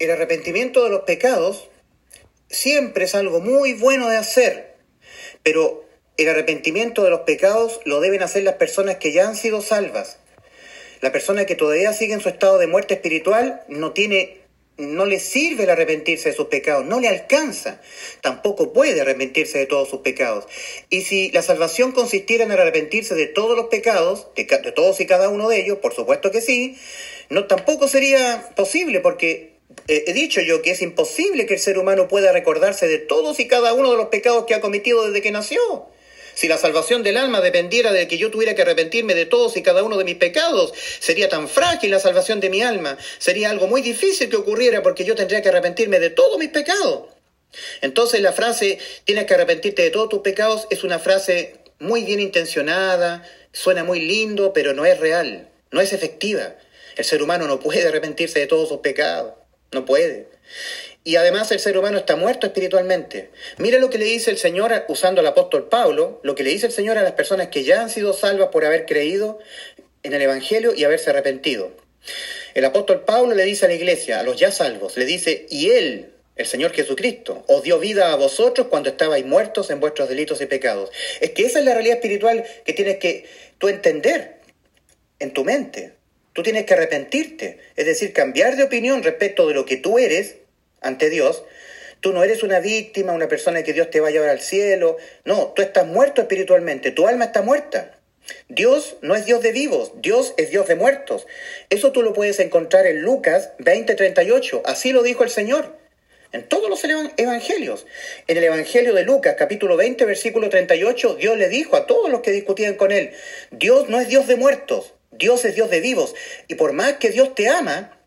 el arrepentimiento de los pecados siempre es algo muy bueno de hacer, pero el arrepentimiento de los pecados lo deben hacer las personas que ya han sido salvas. La persona que todavía sigue en su estado de muerte espiritual no tiene no le sirve el arrepentirse de sus pecados, no le alcanza, tampoco puede arrepentirse de todos sus pecados. Y si la salvación consistiera en arrepentirse de todos los pecados, de, de todos y cada uno de ellos, por supuesto que sí, no tampoco sería posible porque he dicho yo que es imposible que el ser humano pueda recordarse de todos y cada uno de los pecados que ha cometido desde que nació. Si la salvación del alma dependiera de que yo tuviera que arrepentirme de todos y cada uno de mis pecados, sería tan frágil la salvación de mi alma, sería algo muy difícil que ocurriera porque yo tendría que arrepentirme de todos mis pecados. Entonces la frase tienes que arrepentirte de todos tus pecados es una frase muy bien intencionada, suena muy lindo, pero no es real, no es efectiva. El ser humano no puede arrepentirse de todos sus pecados, no puede. Y además el ser humano está muerto espiritualmente. Mira lo que le dice el Señor usando al apóstol Pablo, lo que le dice el Señor a las personas que ya han sido salvas por haber creído en el Evangelio y haberse arrepentido. El apóstol Pablo le dice a la iglesia, a los ya salvos, le dice, y Él, el Señor Jesucristo, os dio vida a vosotros cuando estabais muertos en vuestros delitos y pecados. Es que esa es la realidad espiritual que tienes que entender en tu mente. Tú tienes que arrepentirte, es decir, cambiar de opinión respecto de lo que tú eres ante Dios, tú no eres una víctima, una persona que Dios te va a llevar al cielo. No, tú estás muerto espiritualmente, tu alma está muerta. Dios no es Dios de vivos, Dios es Dios de muertos. Eso tú lo puedes encontrar en Lucas 20:38. Así lo dijo el Señor. En todos los evangelios. En el Evangelio de Lucas, capítulo 20, versículo 38, Dios le dijo a todos los que discutían con él, Dios no es Dios de muertos, Dios es Dios de vivos. Y por más que Dios te ama,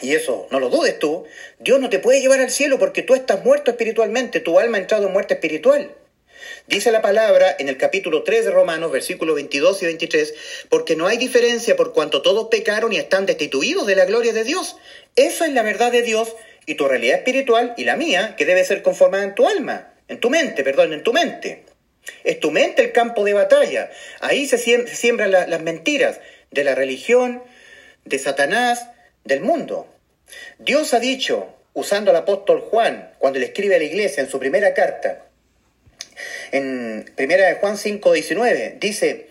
y eso no lo dudes tú, Dios no te puede llevar al cielo porque tú estás muerto espiritualmente, tu alma ha entrado en muerte espiritual. Dice la palabra en el capítulo 3 de Romanos, versículos 22 y 23, porque no hay diferencia por cuanto todos pecaron y están destituidos de la gloria de Dios. Esa es la verdad de Dios y tu realidad espiritual y la mía, que debe ser conformada en tu alma, en tu mente, perdón, en tu mente. Es tu mente el campo de batalla. Ahí se siembran las mentiras de la religión, de Satanás, del mundo. Dios ha dicho, usando al apóstol Juan, cuando le escribe a la iglesia en su primera carta, en primera de Juan 5, 19, dice,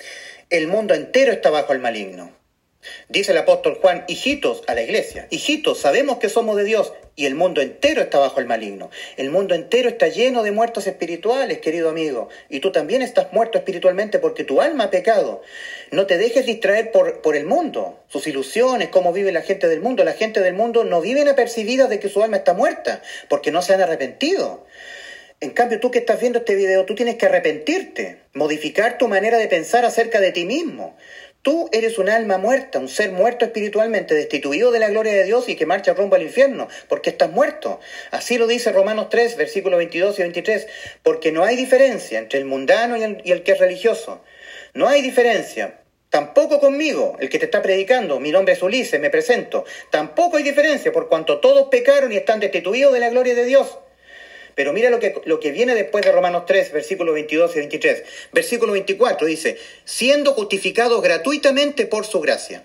el mundo entero está bajo el maligno. Dice el apóstol Juan, hijitos a la iglesia, hijitos, sabemos que somos de Dios y el mundo entero está bajo el maligno. El mundo entero está lleno de muertos espirituales, querido amigo, y tú también estás muerto espiritualmente porque tu alma ha pecado. No te dejes distraer por, por el mundo, sus ilusiones, cómo vive la gente del mundo. La gente del mundo no vive apercibida de que su alma está muerta porque no se han arrepentido. En cambio, tú que estás viendo este video, tú tienes que arrepentirte, modificar tu manera de pensar acerca de ti mismo. Tú eres un alma muerta, un ser muerto espiritualmente, destituido de la gloria de Dios y que marcha rumbo al infierno, porque estás muerto. Así lo dice Romanos 3, versículos 22 y 23, porque no hay diferencia entre el mundano y el, y el que es religioso. No hay diferencia. Tampoco conmigo, el que te está predicando, mi nombre es Ulises, me presento. Tampoco hay diferencia, por cuanto todos pecaron y están destituidos de la gloria de Dios. Pero mira lo que, lo que viene después de Romanos 3, versículos 22 y 23. Versículo 24 dice, siendo justificados gratuitamente por su gracia.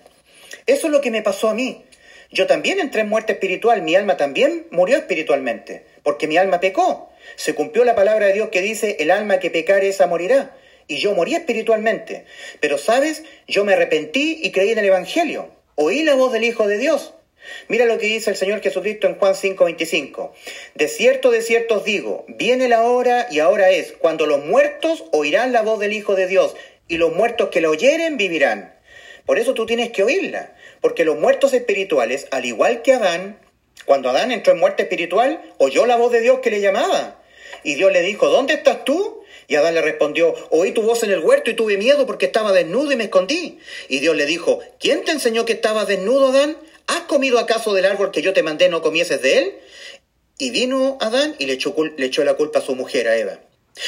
Eso es lo que me pasó a mí. Yo también entré en muerte espiritual, mi alma también murió espiritualmente, porque mi alma pecó. Se cumplió la palabra de Dios que dice, el alma que pecare esa morirá. Y yo morí espiritualmente. Pero sabes, yo me arrepentí y creí en el Evangelio. Oí la voz del Hijo de Dios Mira lo que dice el Señor Jesucristo en Juan 5:25. De cierto, de cierto os digo, viene la hora y ahora es, cuando los muertos oirán la voz del Hijo de Dios, y los muertos que la oyeren vivirán. Por eso tú tienes que oírla, porque los muertos espirituales, al igual que Adán, cuando Adán entró en muerte espiritual, oyó la voz de Dios que le llamaba. Y Dios le dijo, ¿dónde estás tú? Y Adán le respondió, oí tu voz en el huerto y tuve miedo porque estaba desnudo y me escondí. Y Dios le dijo, ¿quién te enseñó que estabas desnudo, Adán? ¿Has comido acaso del árbol que yo te mandé no comieses de él? Y vino Adán y le echó, la culpa a su mujer, a Eva.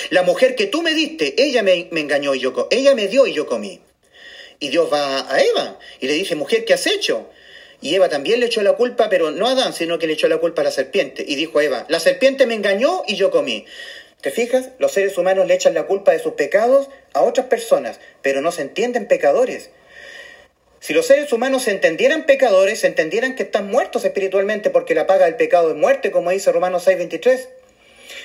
La mujer que tú me diste, ella me, engañó y yo ella me dio y yo comí. Y Dios va a Eva y le dice, mujer, ¿qué has hecho? Y Eva también le echó la culpa, pero no a Adán, sino que le echó la culpa a la serpiente. Y dijo a Eva, la serpiente me engañó y yo comí. ¿Te fijas? Los seres humanos le echan la culpa de sus pecados a otras personas, pero no se entienden pecadores. Si los seres humanos se entendieran pecadores, se entendieran que están muertos espiritualmente porque la paga del pecado es muerte, como dice Romanos 6:23.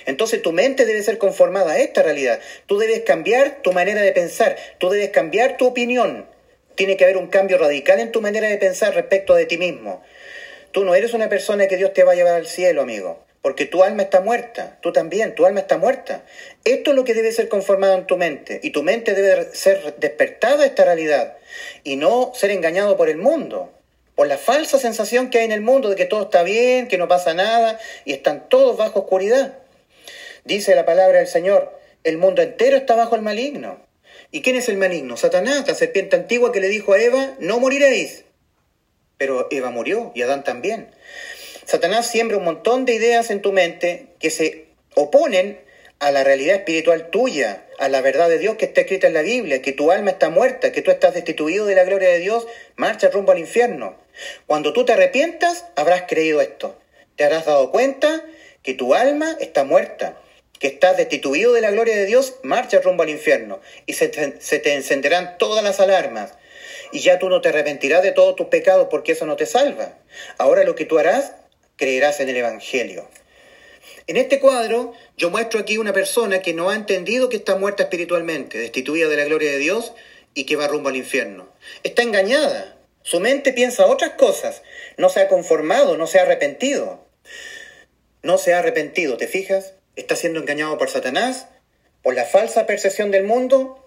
Entonces tu mente debe ser conformada a esta realidad. Tú debes cambiar tu manera de pensar, tú debes cambiar tu opinión. Tiene que haber un cambio radical en tu manera de pensar respecto de ti mismo. Tú no eres una persona que Dios te va a llevar al cielo, amigo porque tu alma está muerta, tú también, tu alma está muerta. Esto es lo que debe ser conformado en tu mente, y tu mente debe ser despertada a esta realidad, y no ser engañado por el mundo, por la falsa sensación que hay en el mundo de que todo está bien, que no pasa nada, y están todos bajo oscuridad. Dice la palabra del Señor, el mundo entero está bajo el maligno. ¿Y quién es el maligno? Satanás, la serpiente antigua que le dijo a Eva, no moriréis. Pero Eva murió y Adán también. Satanás siembra un montón de ideas en tu mente que se oponen a la realidad espiritual tuya, a la verdad de Dios que está escrita en la Biblia, que tu alma está muerta, que tú estás destituido de la gloria de Dios, marcha rumbo al infierno. Cuando tú te arrepientas, habrás creído esto. Te habrás dado cuenta que tu alma está muerta, que estás destituido de la gloria de Dios, marcha rumbo al infierno. Y se te, se te encenderán todas las alarmas. Y ya tú no te arrepentirás de todos tus pecados porque eso no te salva. Ahora lo que tú harás creerás en el Evangelio. En este cuadro yo muestro aquí una persona que no ha entendido que está muerta espiritualmente, destituida de la gloria de Dios y que va rumbo al infierno. Está engañada. Su mente piensa otras cosas. No se ha conformado, no se ha arrepentido. No se ha arrepentido, ¿te fijas? Está siendo engañado por Satanás, por la falsa percepción del mundo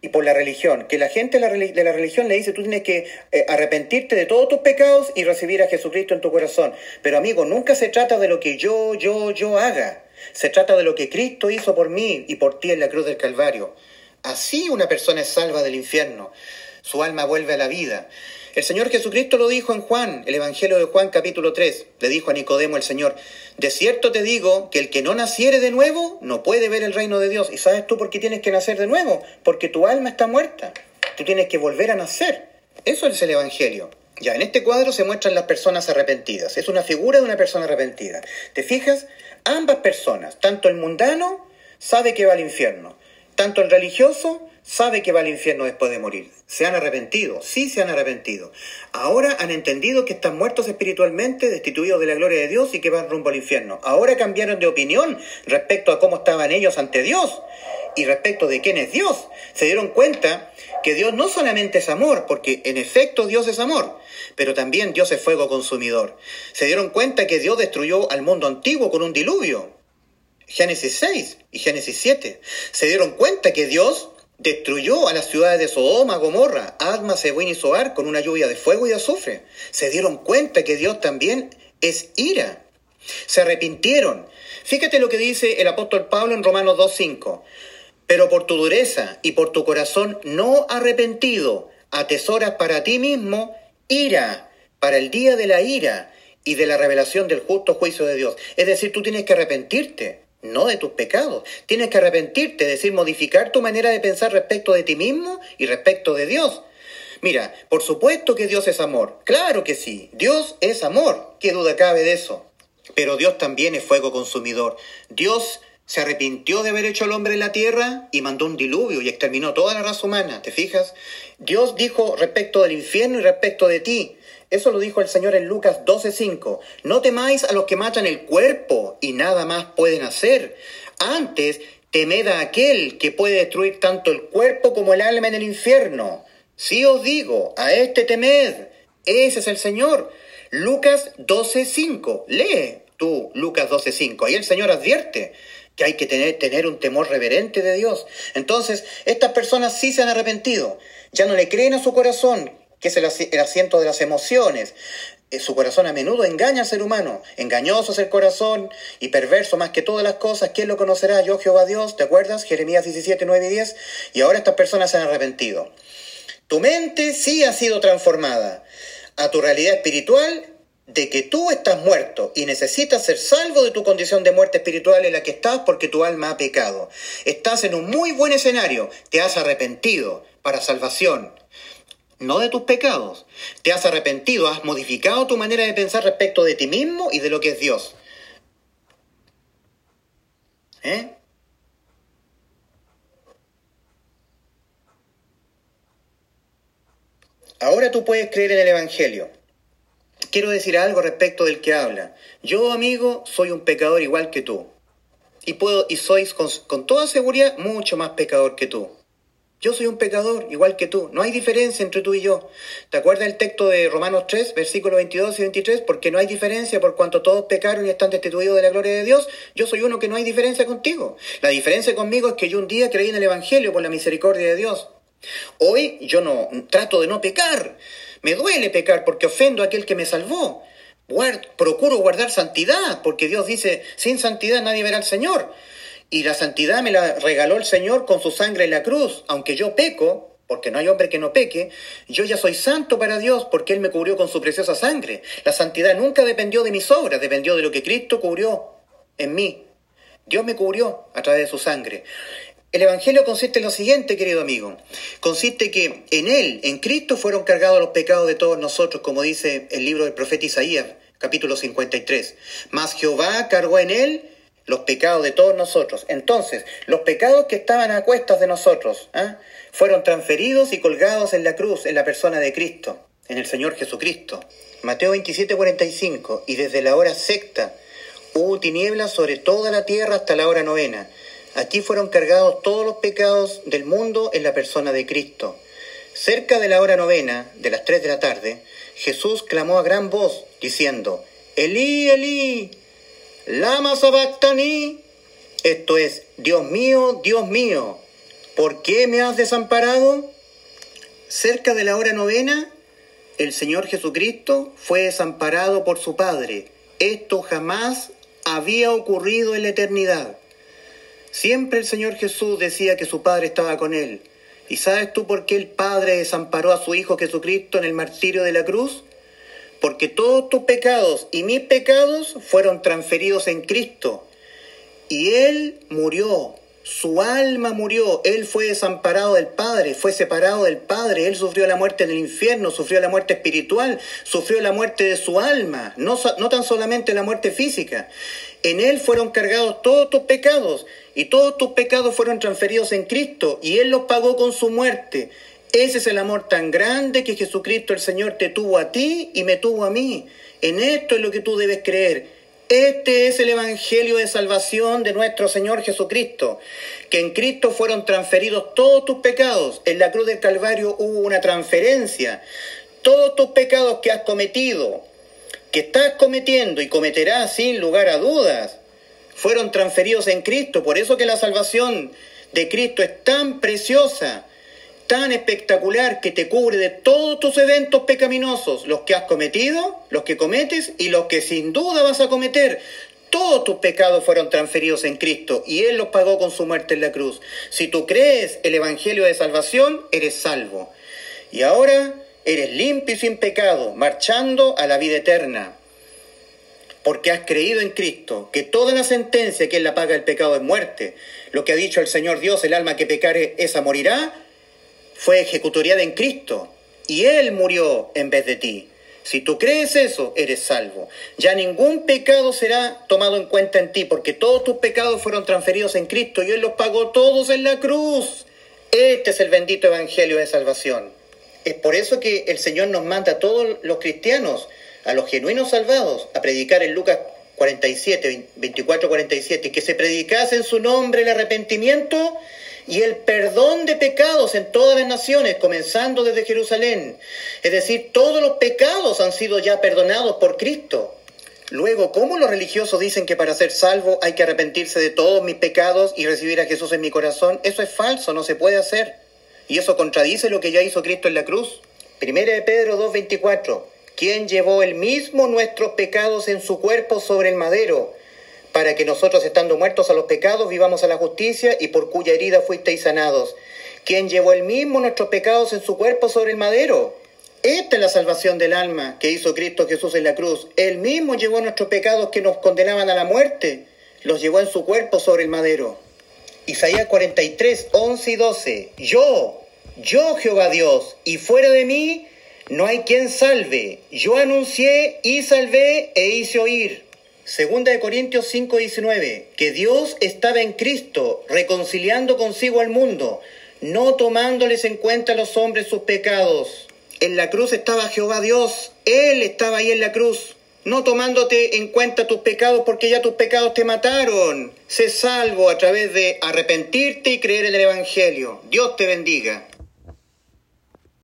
y por la religión, que la gente de la religión le dice, tú tienes que eh, arrepentirte de todos tus pecados y recibir a Jesucristo en tu corazón. Pero amigo, nunca se trata de lo que yo, yo, yo haga. Se trata de lo que Cristo hizo por mí y por ti en la cruz del Calvario. Así una persona es salva del infierno. Su alma vuelve a la vida. El Señor Jesucristo lo dijo en Juan, el Evangelio de Juan capítulo 3. Le dijo a Nicodemo el Señor, de cierto te digo que el que no naciere de nuevo no puede ver el reino de Dios. ¿Y sabes tú por qué tienes que nacer de nuevo? Porque tu alma está muerta. Tú tienes que volver a nacer. Eso es el Evangelio. Ya, en este cuadro se muestran las personas arrepentidas. Es una figura de una persona arrepentida. ¿Te fijas? Ambas personas, tanto el mundano sabe que va al infierno, tanto el religioso sabe que va al infierno después de morir. Se han arrepentido, sí se han arrepentido. Ahora han entendido que están muertos espiritualmente, destituidos de la gloria de Dios y que van rumbo al infierno. Ahora cambiaron de opinión respecto a cómo estaban ellos ante Dios y respecto de quién es Dios. Se dieron cuenta que Dios no solamente es amor, porque en efecto Dios es amor, pero también Dios es fuego consumidor. Se dieron cuenta que Dios destruyó al mundo antiguo con un diluvio. Génesis 6 y Génesis 7. Se dieron cuenta que Dios destruyó a las ciudades de Sodoma, Gomorra, Adma, Seboín y Soar con una lluvia de fuego y de azufre. Se dieron cuenta que Dios también es ira. Se arrepintieron. Fíjate lo que dice el apóstol Pablo en Romanos 2.5. Pero por tu dureza y por tu corazón no arrepentido, atesoras para ti mismo ira, para el día de la ira y de la revelación del justo juicio de Dios. Es decir, tú tienes que arrepentirte no de tus pecados. Tienes que arrepentirte, es decir, modificar tu manera de pensar respecto de ti mismo y respecto de Dios. Mira, por supuesto que Dios es amor, claro que sí, Dios es amor, qué duda cabe de eso. Pero Dios también es fuego consumidor. Dios se arrepintió de haber hecho al hombre en la tierra y mandó un diluvio y exterminó toda la raza humana, ¿te fijas? Dios dijo respecto del infierno y respecto de ti, eso lo dijo el Señor en Lucas 12:5. No temáis a los que matan el cuerpo y nada más pueden hacer. Antes, temed a aquel que puede destruir tanto el cuerpo como el alma en el infierno. Sí os digo, a este temed. Ese es el Señor. Lucas 12:5. Lee tú Lucas 12:5. Ahí el Señor advierte que hay que tener, tener un temor reverente de Dios. Entonces, estas personas sí se han arrepentido. Ya no le creen a su corazón, que es el, asiento de las emociones. Eh, su corazón a menudo engaña al ser humano. Engañoso es el corazón y perverso más que todas las cosas. ¿Quién lo conocerá? Yo, Jehová Dios. ¿Te acuerdas? Jeremías 17, 9 y 10. Y ahora estas personas se han arrepentido. Tu mente sí ha sido transformada a tu realidad espiritual de que tú estás muerto y necesitas ser salvo de tu condición de muerte espiritual en la que estás porque tu alma ha pecado. Estás en un muy buen escenario, te has arrepentido para salvación no de tus pecados. Te has arrepentido, has modificado tu manera de pensar respecto de ti mismo y de lo que es Dios. ¿Eh? ahora tú puedes creer en el Evangelio. Quiero decir algo respecto del que habla. Yo, amigo, soy un pecador igual que tú. Y puedo, y sois con, con toda seguridad mucho más pecador que tú. Yo soy un pecador, igual que tú. No hay diferencia entre tú y yo. ¿Te acuerdas el texto de Romanos 3, versículos 22 y 23? Porque no hay diferencia por cuanto todos pecaron y están destituidos de la gloria de Dios. Yo soy uno que no hay diferencia contigo. La diferencia conmigo es que yo un día creí en el Evangelio por la misericordia de Dios. Hoy yo no trato de no pecar. Me duele pecar porque ofendo a aquel que me salvó. procuro guardar santidad porque Dios dice, sin santidad nadie verá al Señor. Y la santidad me la regaló el Señor con su sangre en la cruz. Aunque yo peco, porque no hay hombre que no peque, yo ya soy santo para Dios porque Él me cubrió con su preciosa sangre. La santidad nunca dependió de mis obras, dependió de lo que Cristo cubrió en mí. Dios me cubrió a través de su sangre. El Evangelio consiste en lo siguiente, querido amigo. Consiste que en Él, en Cristo, fueron cargados los pecados de todos nosotros, como dice el libro del profeta Isaías, capítulo 53. Mas Jehová cargó en Él los pecados de todos nosotros. Entonces, los pecados que estaban a cuestas de nosotros ¿ah? fueron transferidos y colgados en la cruz, en la persona de Cristo, en el Señor Jesucristo. Mateo 27, 45. Y desde la hora sexta hubo tinieblas sobre toda la tierra hasta la hora novena. Aquí fueron cargados todos los pecados del mundo en la persona de Cristo. Cerca de la hora novena, de las tres de la tarde, Jesús clamó a gran voz, diciendo, Elí, Elí, Lama Sabactani, esto es, Dios mío, Dios mío, ¿por qué me has desamparado? Cerca de la hora novena, el Señor Jesucristo fue desamparado por su Padre. Esto jamás había ocurrido en la eternidad. Siempre el Señor Jesús decía que su Padre estaba con él. ¿Y sabes tú por qué el Padre desamparó a su Hijo Jesucristo en el martirio de la cruz? Porque todos tus pecados y mis pecados fueron transferidos en Cristo. Y Él murió, su alma murió, Él fue desamparado del Padre, fue separado del Padre, Él sufrió la muerte en el infierno, sufrió la muerte espiritual, sufrió la muerte de su alma, no, no tan solamente la muerte física. En Él fueron cargados todos tus pecados y todos tus pecados fueron transferidos en Cristo y Él los pagó con su muerte. Ese es el amor tan grande que Jesucristo el Señor te tuvo a ti y me tuvo a mí. En esto es lo que tú debes creer. Este es el Evangelio de salvación de nuestro Señor Jesucristo, que en Cristo fueron transferidos todos tus pecados. En la cruz del Calvario hubo una transferencia. Todos tus pecados que has cometido, que estás cometiendo y cometerás sin lugar a dudas, fueron transferidos en Cristo. Por eso que la salvación de Cristo es tan preciosa tan espectacular que te cubre de todos tus eventos pecaminosos, los que has cometido, los que cometes y los que sin duda vas a cometer. Todos tus pecados fueron transferidos en Cristo y Él los pagó con su muerte en la cruz. Si tú crees el Evangelio de salvación, eres salvo. Y ahora eres limpio y sin pecado, marchando a la vida eterna. Porque has creído en Cristo, que toda la sentencia que Él la paga el pecado es muerte. Lo que ha dicho el Señor Dios, el alma que pecare, esa morirá, fue ejecutoriada en Cristo y Él murió en vez de ti. Si tú crees eso, eres salvo. Ya ningún pecado será tomado en cuenta en ti, porque todos tus pecados fueron transferidos en Cristo y Él los pagó todos en la cruz. Este es el bendito Evangelio de salvación. Es por eso que el Señor nos manda a todos los cristianos, a los genuinos salvados, a predicar en Lucas 47, 24, 47, que se predicase en su nombre el arrepentimiento y el perdón de pecados en todas las naciones, comenzando desde Jerusalén. Es decir, todos los pecados han sido ya perdonados por Cristo. Luego, ¿cómo los religiosos dicen que para ser salvo hay que arrepentirse de todos mis pecados y recibir a Jesús en mi corazón? Eso es falso, no se puede hacer. Y eso contradice lo que ya hizo Cristo en la cruz. Primera de Pedro 2.24. ¿Quién llevó el mismo nuestros pecados en su cuerpo sobre el madero? Para que nosotros, estando muertos a los pecados, vivamos a la justicia y por cuya herida fuisteis sanados. Quien llevó el mismo nuestros pecados en su cuerpo sobre el madero. Esta es la salvación del alma que hizo Cristo Jesús en la cruz. Él mismo llevó nuestros pecados que nos condenaban a la muerte. Los llevó en su cuerpo sobre el madero. Isaías 43, 11 y 12. Yo, yo Jehová Dios, y fuera de mí no hay quien salve. Yo anuncié y salvé e hice oír. Segunda de Corintios 5:19, que Dios estaba en Cristo reconciliando consigo al mundo, no tomándoles en cuenta a los hombres sus pecados. En la cruz estaba Jehová Dios, Él estaba ahí en la cruz, no tomándote en cuenta tus pecados porque ya tus pecados te mataron. Sé salvo a través de arrepentirte y creer en el Evangelio. Dios te bendiga.